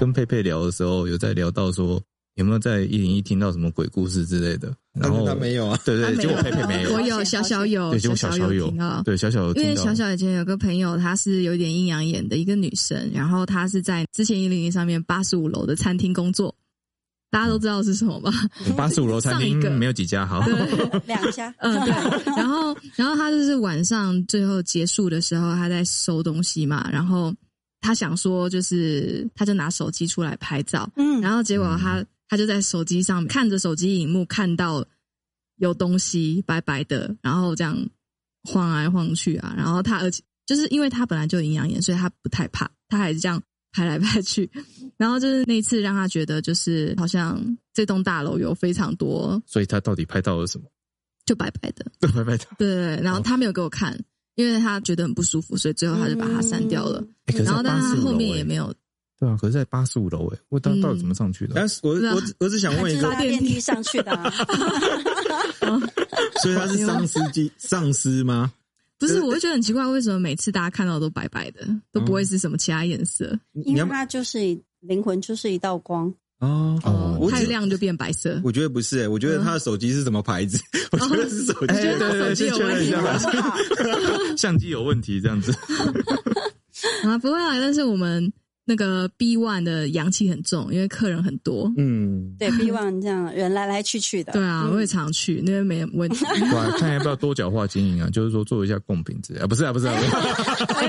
跟佩佩聊的时候，有在聊到说有没有在一零一听到什么鬼故事之类的，然后他没有啊，对对，结果佩佩没有，我有小小有，对，结果小小有听到，对小小有听到，因为小小以前有个朋友，她是有点阴阳眼的一个女生，然后她是在之前一零一上面八十五楼的餐厅工作。大家都知道是什么吧？八十五楼餐厅没有几家，好，两家。嗯，对。然后，然后他就是晚上最后结束的时候，他在收东西嘛。然后他想说，就是他就拿手机出来拍照。嗯。然后结果他他就在手机上看着手机荧幕，看到有东西白白的，然后这样晃来晃去啊。然后他而且就是因为他本来就营养眼，所以他不太怕，他还是这样。拍来拍去，然后就是那一次让他觉得就是好像这栋大楼有非常多，所以他到底拍到了什么？就白白的，白白的。对对对，然后他没有给我看，因为他觉得很不舒服，所以最后他就把它删掉了。然后但他后面也没有。对啊，可是在八十五楼诶，我到到底怎么上去的？但是我我我只想问一个，搭电梯上去的。所以他是丧尸机 丧尸吗？不是，我会觉得很奇怪，为什么每次大家看到都白白的，都不会是什么其他颜色？因为它就是灵魂，就是一道光哦哦，太亮就变白色。我觉得不是，哎，我觉得他的手机是什么牌子？我觉得是手机，对对对，确认一下，相机有问题这样子 啊，不会啊，但是我们。那个 B one 的阳气很重，因为客人很多。嗯，对 B one 这样人来来去去的。对啊，我也常去，那边没问题。对，看要不要多角化经营啊？就是说做一下贡品之类啊？不是啊，不是啊。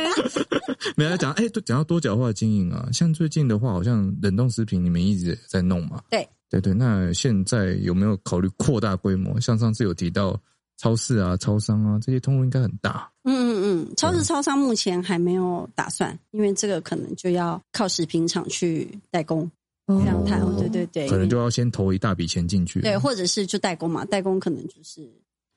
没有讲，哎，讲到多角化经营啊，像最近的话，好像冷冻食品你们一直在弄嘛？对，对对。那现在有没有考虑扩大规模？像上次有提到。超市啊，超商啊，这些通路应该很大。嗯嗯嗯，超市、超商目前还没有打算，因为这个可能就要靠食品厂去代工这样谈。对对对，可能就要先投一大笔钱进去。对，或者是就代工嘛，代工可能就是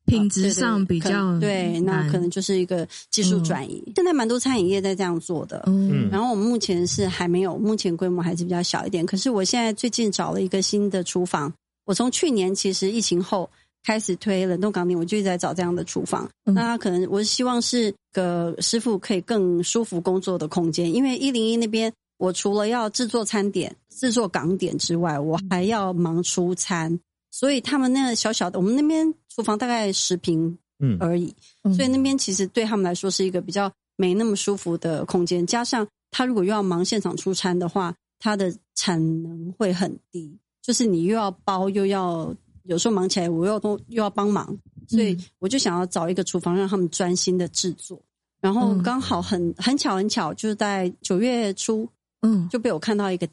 品质上比较对，那可能就是一个技术转移。现在蛮多餐饮业在这样做的，嗯，然后我们目前是还没有，目前规模还是比较小一点。可是我现在最近找了一个新的厨房，我从去年其实疫情后。开始推冷冻港点，我就一直在找这样的厨房。那他可能，我希望是个师傅可以更舒服工作的空间。因为一零一那边，我除了要制作餐点、制作港点之外，我还要忙出餐。所以他们那个小小的，我们那边厨房大概十平嗯而已，所以那边其实对他们来说是一个比较没那么舒服的空间。加上他如果又要忙现场出餐的话，他的产能会很低，就是你又要包又要。有时候忙起来，我又都又要帮忙，所以我就想要找一个厨房让他们专心的制作。然后刚好很很巧很巧，就是在九月初，嗯，就被我看到一个，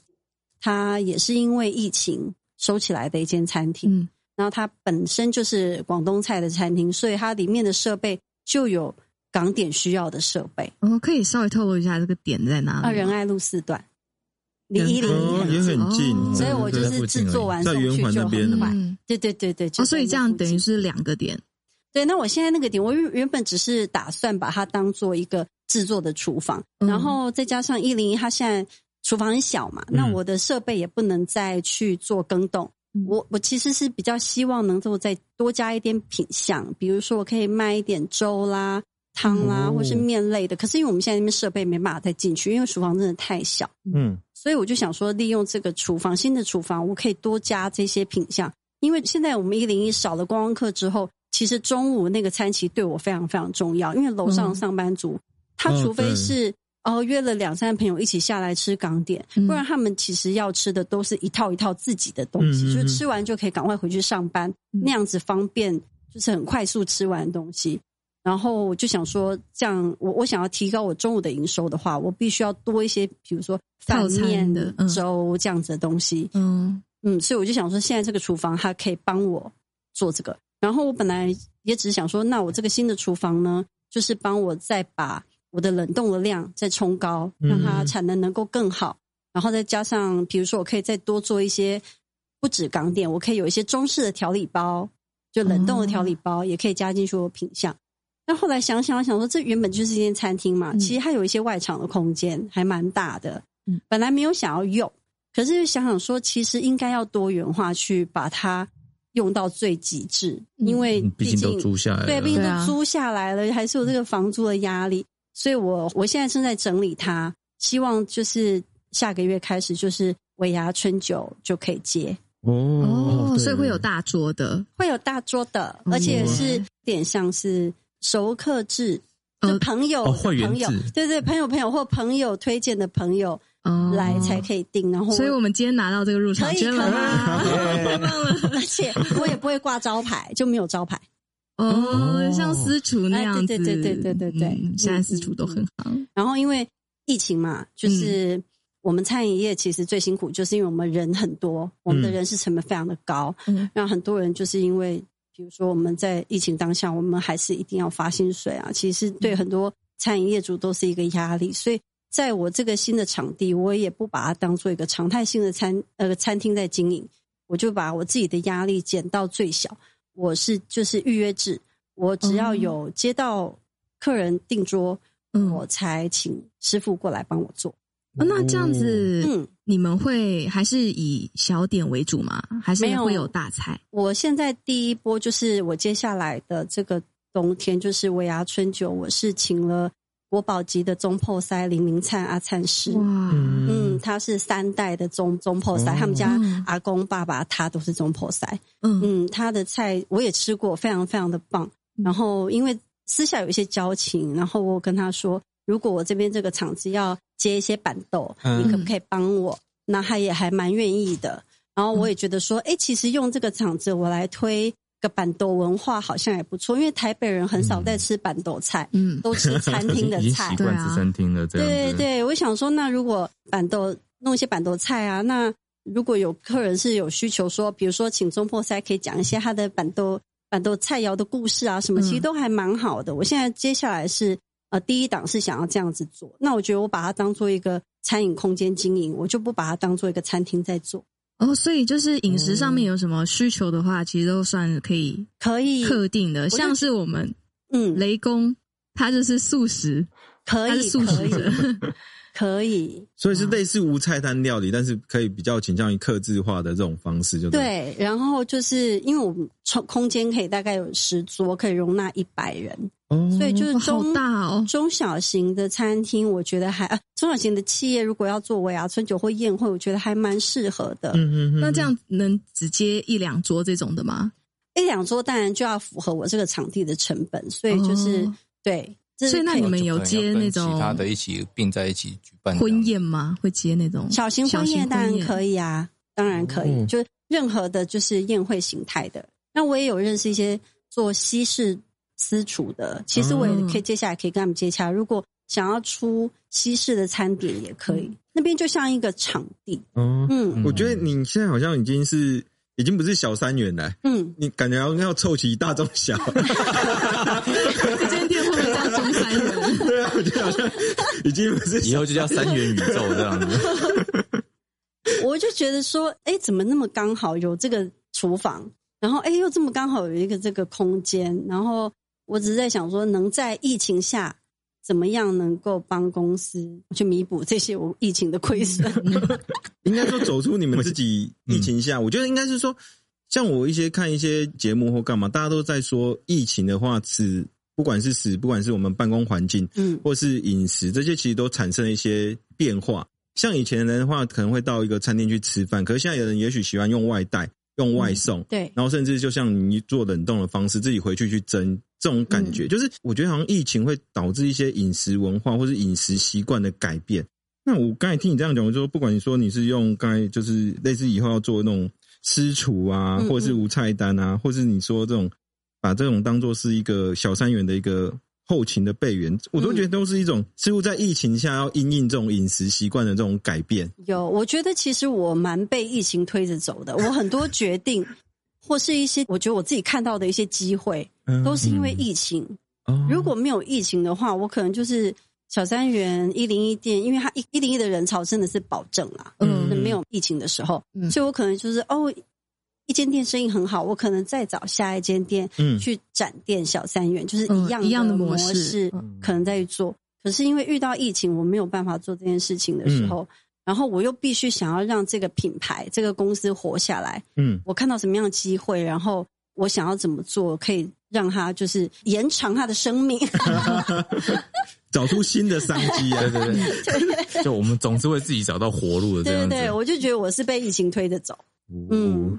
他也是因为疫情收起来的一间餐厅。嗯，然后它本身就是广东菜的餐厅，所以它里面的设备就有港点需要的设备。我可以稍微透露一下这个点在哪里？啊，仁爱路四段。离一零也很近，所以我就是制作完在圆环那边快。对对对对，哦，所以这样等于是两个点。对，那我现在那个点，我原原本只是打算把它当做一个制作的厨房，然后再加上一零一，它现在厨房很小嘛，那我的设备也不能再去做更动。我我其实是比较希望能够再多加一点品相，比如说我可以卖一点粥啦。汤啦，或是面类的，可是因为我们现在那边设备没办法再进去，因为厨房真的太小，嗯，所以我就想说，利用这个厨房新的厨房，我可以多加这些品相。因为现在我们一零一少了观光客之后，其实中午那个餐期对我非常非常重要，因为楼上上班族，他除非是哦约了两三朋友一起下来吃港点，不然他们其实要吃的都是一套一套自己的东西，就吃完就可以赶快回去上班，那样子方便，就是很快速吃完东西。然后我就想说，这样我我想要提高我中午的营收的话，我必须要多一些，比如说饭面的粥这样子的东西。嗯嗯，所以我就想说，现在这个厨房它可以帮我做这个。然后我本来也只是想说，那我这个新的厨房呢，就是帮我再把我的冷冻的量再冲高，让它产能能够更好。然后再加上，比如说我可以再多做一些，不止港点，我可以有一些中式的调理包，就冷冻的调理包也可以加进去我品相。那后来想想想说，这原本就是一间餐厅嘛，其实它有一些外场的空间，还蛮大的。本来没有想要用，可是想想说，其实应该要多元化去把它用到最极致，因为毕竟都租下来，对，毕竟都租下来了，还是有这个房租的压力。所以我我现在正在整理它，希望就是下个月开始就是尾牙春酒就可以接，哦，对。所以会有大桌的，会有大桌的，而且是有点像是熟客制，就朋友会员制，对对，朋友朋友或朋友推荐的朋友哦。来才可以订，然后所以我们今天拿到这个入场券了太棒了！而且我也不会挂招牌，就没有招牌。哦，像私厨那样子，哎对对对对对对对嗯现在私厨都很好。然后因为疫情嘛，就是我们餐饮业其实最辛苦，就是因为我们人很多，我们的人事成本非常的高，嗯。让很多人就是因为，比如说我们在疫情当下，我们还是一定要发薪水啊，其实对很多餐饮业主都是一个压力，所以。在我这个新的场地，我也不把它当做一个常态性的餐呃餐厅在经营，我就把我自己的压力减到最小。我是就是预约制，我只要有接到客人订桌，嗯我才请师傅过来帮我做。哦那这样子，嗯，你们会还是以小点为主吗？还是会有大菜？我现在第一波就是我接下来的这个冬天就是尾牙春酒，我是请了国宝级的中破塞林明灿阿灿师。哇，嗯，他是三代的中中破塞，他们家嗯阿公爸爸他都是中破塞。嗯嗯，他的菜我也吃过，非常非常的棒。然后因为私下有一些交情，然后我跟他说，如果我这边这个厂子要接一些板豆，嗯你可不可以帮我？那他也还蛮愿意的。然后我也觉得说，哎、其实用这个场子我来推个板豆文化好像也不错，因为台北人很少在吃板豆菜，嗯，都吃餐厅的菜对啊吃餐厅的，这样。对对，我想说，那如果板豆弄一些板豆菜啊，那如果有客人是有需求说，比如说请中破塞可以讲一些他的板豆板豆菜肴的故事啊，什么，嗯其实都还蛮好的。我现在接下来是呃第一档是想要这样子做，那我觉得我把它当做一个餐饮空间经营，我就不把它当做一个餐厅在做，哦，所以就是饮食上面有什么需求的话，其实都算可以可以，特定的，像是我们嗯，雷公，他就是素食，可以，他素可以，食者，可以，所以是类似无菜单料理，但是可以比较倾向于克制化的这种方式，就对。对，然后就是因为我们空空间可以大概有十桌，可以容纳一百人，哦所以就是中大哦。中小型的餐厅，我觉得还啊，中小型的企业如果要做尾牙春酒或宴会，我觉得还蛮适合的。嗯嗯嗯那这样能只接一两桌这种的吗？一两桌当然就要符合我这个场地的成本，所以就是、哦对。所以那你们有接那种其他的一起并在一起举办婚宴吗？会接那种小型婚宴当然可以。啊，当然可以，哦就任何的就是宴会形态的。那我也有认识一些做西式私厨的，其实我也可以接下来可以跟他们接洽。如果想要出西式的餐点也可以，那边就像一个场地。哦，嗯我觉得你现在好像已经是已经不是小三元了，嗯，你感觉要要凑齐大中小。这间店会不会叫中三元？对啊，我觉得好像已经不是以后就叫三元宇宙这样子。我就觉得说，哎，怎么那么刚好有这个厨房，然后哎又这么刚好有一个这个空间，然后我只是在想说，能在疫情下怎么样能够帮公司去弥补这些我疫情的亏损？应该说走出你们自己疫情下，我觉得应该是说，像我一些看一些节目或干嘛，大家都在说疫情的话，使不管是死不管是我们办公环境，嗯或是饮食这些，其实都产生了一些变化。像以前的人的话，可能会到一个餐厅去吃饭，可是现在有人也许喜欢用外带、用外送，对，然后甚至就像你做冷冻的方式，自己回去去蒸，这种感觉，就是我觉得好像疫情会导致一些饮食文化或是饮食习惯的改变。那我刚才听你这样讲，我就说不管你说你是用刚才就是类似以后要做那种私厨啊，嗯嗯或者是无菜单啊，或是你说这种把这种当做是一个小三元的一个后勤的备援，我都觉得都是一种似乎在疫情下要因应这种饮食习惯的这种改变。有，我觉得其实我蛮被疫情推着走的，我很多决定或是一些我觉得我自己看到的一些机会，嗯都是因为疫情。哦如果没有疫情的话，我可能就是小三元一零一店，因为它一一零一的人潮真的是保证啦。嗯那没有疫情的时候，嗯所以我可能就是哦，一间店生意很好，我可能再找下一间店嗯去展店小三元，就是嗯一样一样的模模式嗯可能再去做。可是因为遇到疫情，我没有办法做这件事情的时候，然后我又必须想要让这个品牌、这个公司活下来。嗯我看到什么样的机会，然后我想要怎么做可以让它就是延长它的生命。找出新的商机啊！对对 对，就我们总是会自己找到活路的这样子。对对，我就觉得我是被疫情推着走。嗯，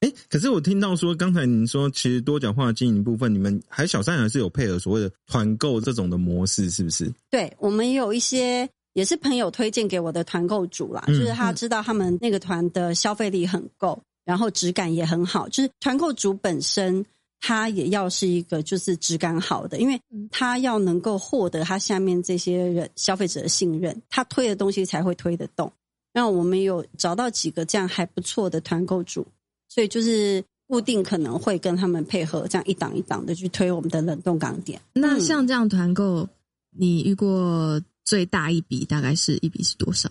哎，可是我听到说，刚才您说，其实多角化经营部分，你们还小三还是有配合所谓的团购这种的模式，是不是？对，我们有一些也是朋友推荐给我的团购主啦，就是他知道他们那个团的消费力很够，然后质感也很好，就是团购主本身。他也要是一个就是质感好的，因为他要能够获得他下面这些人消费者的信任，他推的东西才会推得动。那我们有找到几个这样还不错的团购主，所以就是固定可能会跟他们配合，这样一档一档的去推我们的冷冻港点。那像这样团购，你遇过最大一笔大概是一笔是多少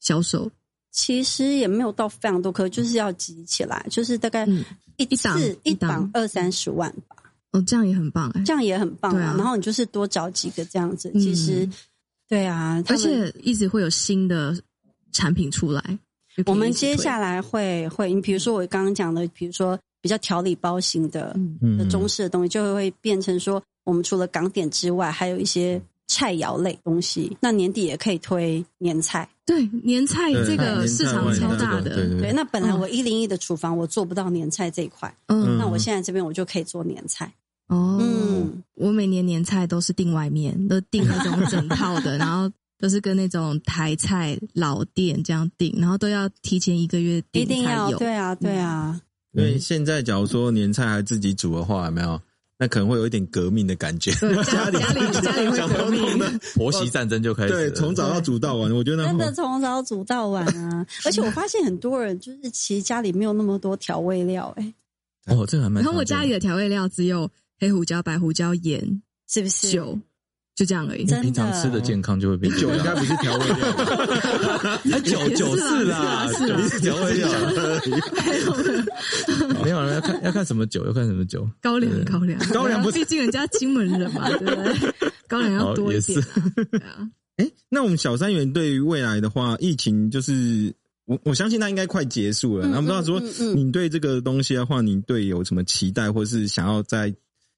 销售？其实也没有到非常多，可就是要集起来，就是大概。一次一档二三十万吧，哦，这样也很棒哎，这样也很棒啊。然后你就是多找几个这样子，其实对啊，而且一直会有新的产品出来。我们接下来会会，你比如说我刚刚讲的，比如说比较调理包型的的中式的东西，就会会变成说，我们除了港点之外，还有一些。菜肴类东西，那年底也可以推年菜。对，年菜这个市场超大的。对，那本来我一零一的厨房我做不到年菜这一块，嗯，那我现在这边我就可以做年菜。哦，嗯，我每年年菜都是订外面，都订那种整套的，然后都是跟那种台菜老店这样订，然后都要提前一个月订一定要，对啊，对啊。因为现在假如说年菜还自己煮的话，有没有？那可能会有一点革命的感觉，家里家里 家里会革命，婆媳战争就开始。对，从早到煮到晚，我觉得真的从早煮到晚啊！而且我发现很多人就是其实家里没有那么多调味料，哎，哦，这还蛮。然后我家里的调味料只有黑胡椒、白胡椒、盐，是不是？酒。就这样而已。你平常吃的健康就会变酒，应该不是调味料。酒酒是啦，酒是调味料。没有了，要看要看什么酒，要看什么酒。高粱，高粱，高粱不是，毕竟人家金门人嘛，对不对？高粱要多一点。对啊。哎，那我们小三元对于未来的话，疫情就是我我相信它应该快结束了。那不知道说你对这个东西的话，你对有什么期待，或是想要在？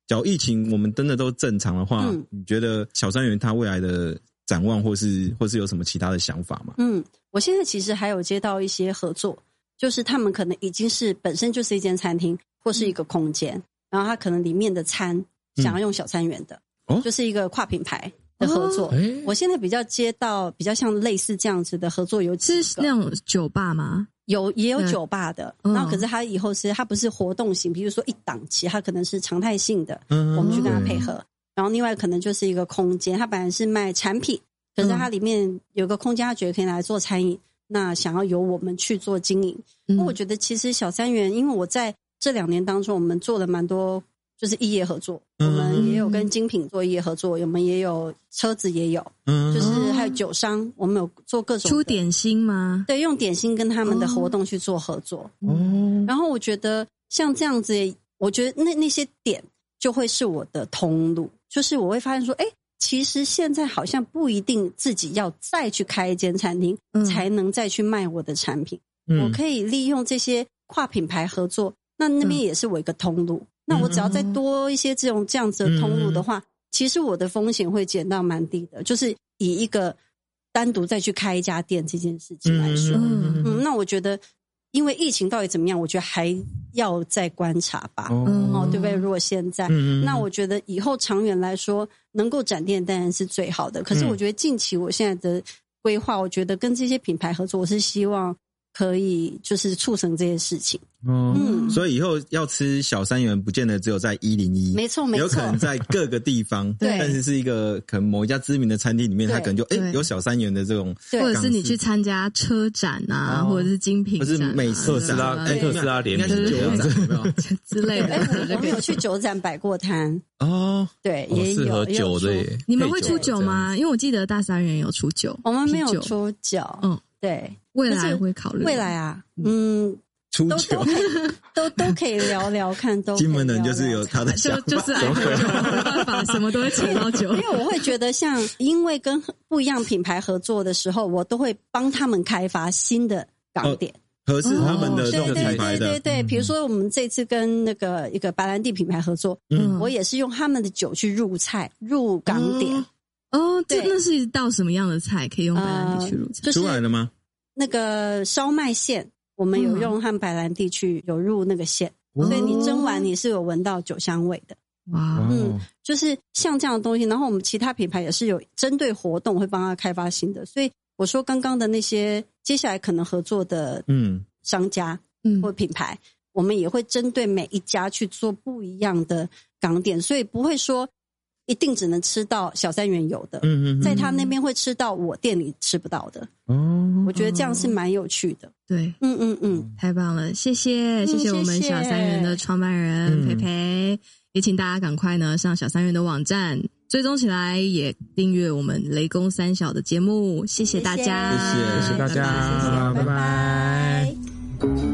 假如疫情我们真的都正常的话，你觉得小三元它未来的展望，或是或是有什么其他的想法吗？嗯，我现在其实还有接到一些合作，就是他们可能已经是本身就是一间餐厅或是一个空间，然后他可能里面的餐想要用小三元的，就是一个跨品牌的合作。我现在比较接到比较像类似这样子的合作，有是那种酒吧吗？有也有酒吧的，然后可是他以后是他不是活动型，比如说一档期，他可能是常态性的，我们去跟他配合。然后另外可能就是一个空间，他本来是卖产品，可是它里面有个空间，他觉得可以来做餐饮，那想要由我们去做经营。那我觉得其实小三元，因为我在这两年当中，我们做了蛮多。就是异业合作，我们也有跟精品做异业合作，我们也有车子也有，嗯，就是还有酒商，我们有做各种出点心吗？对，用点心跟他们的活动去做合作。哦，然后我觉得像这样子，我觉得那那些点就会是我的通路，就是我会发现说，哎，其实现在好像不一定自己要再去开一间餐厅才能再去卖我的产品，我可以利用这些跨品牌合作，那那边也是我一个通路。那我只要再多一些这种这样子的通路的话，其实我的风险会减到蛮低的。就是以一个单独再去开一家店这件事情来说，嗯，那我觉得，因为疫情到底怎么样，我觉得还要再观察吧。哦，对不对？如果现在，那我觉得以后长远来说，能够展店当然是最好的。可是我觉得近期我现在的规划，我觉得跟这些品牌合作，我是希望。可以就是促成这件事情，嗯，所以以后要吃小三元，不见得只有在一零一，没错，没错，有可能在各个地方，对，但是是一个可能某一家知名的餐厅里面，它可能就哎有小三元的这种，或者是你去参加车展啊，或者是精品，或是美特斯拉，特斯拉联名酒展之类的。我们有去酒展摆过摊。哦，对，也有酒的耶。你们会出酒吗？因为我记得大三元有出酒，我们没有出酒，嗯。对，未来会考虑未来啊，嗯，出酒都都可以聊聊看，都金门人就是有他的就就是没办法，什么都会扯到酒。因为我会觉得，像因为跟不一样品牌合作的时候，我都会帮他们开发新的港点。合适他们的这种对对品牌的，对对对，比如说我们这次跟那个一个白兰地品牌合作，嗯。我也是用他们的酒去入菜入港点，哦，这对。那是一道什么样的菜可以用白兰地去入菜？就是出来了吗？那个烧麦馅，我们有用汉白兰地去有入那个馅，所以你蒸完你是有闻到酒香味的。哇，嗯，就是像这样的东西，然后我们其他品牌也是有针对活动会帮他开发新的，所以我说刚刚的那些接下来可能合作的嗯，商家嗯。或品牌，我们也会针对每一家去做不一样的港点，所以不会说一定只能吃到小三元有的，嗯嗯嗯在他那边会吃到我店里吃不到的，哦，我觉得这样是蛮有趣的。对，嗯嗯嗯，太棒了，谢谢谢谢我们小三元的创办人嗯培培，也请大家赶快呢上小三元的网站追踪起来，也订阅我们雷公三小的节目，谢谢大家，谢谢。谢谢大家，拜拜。拜拜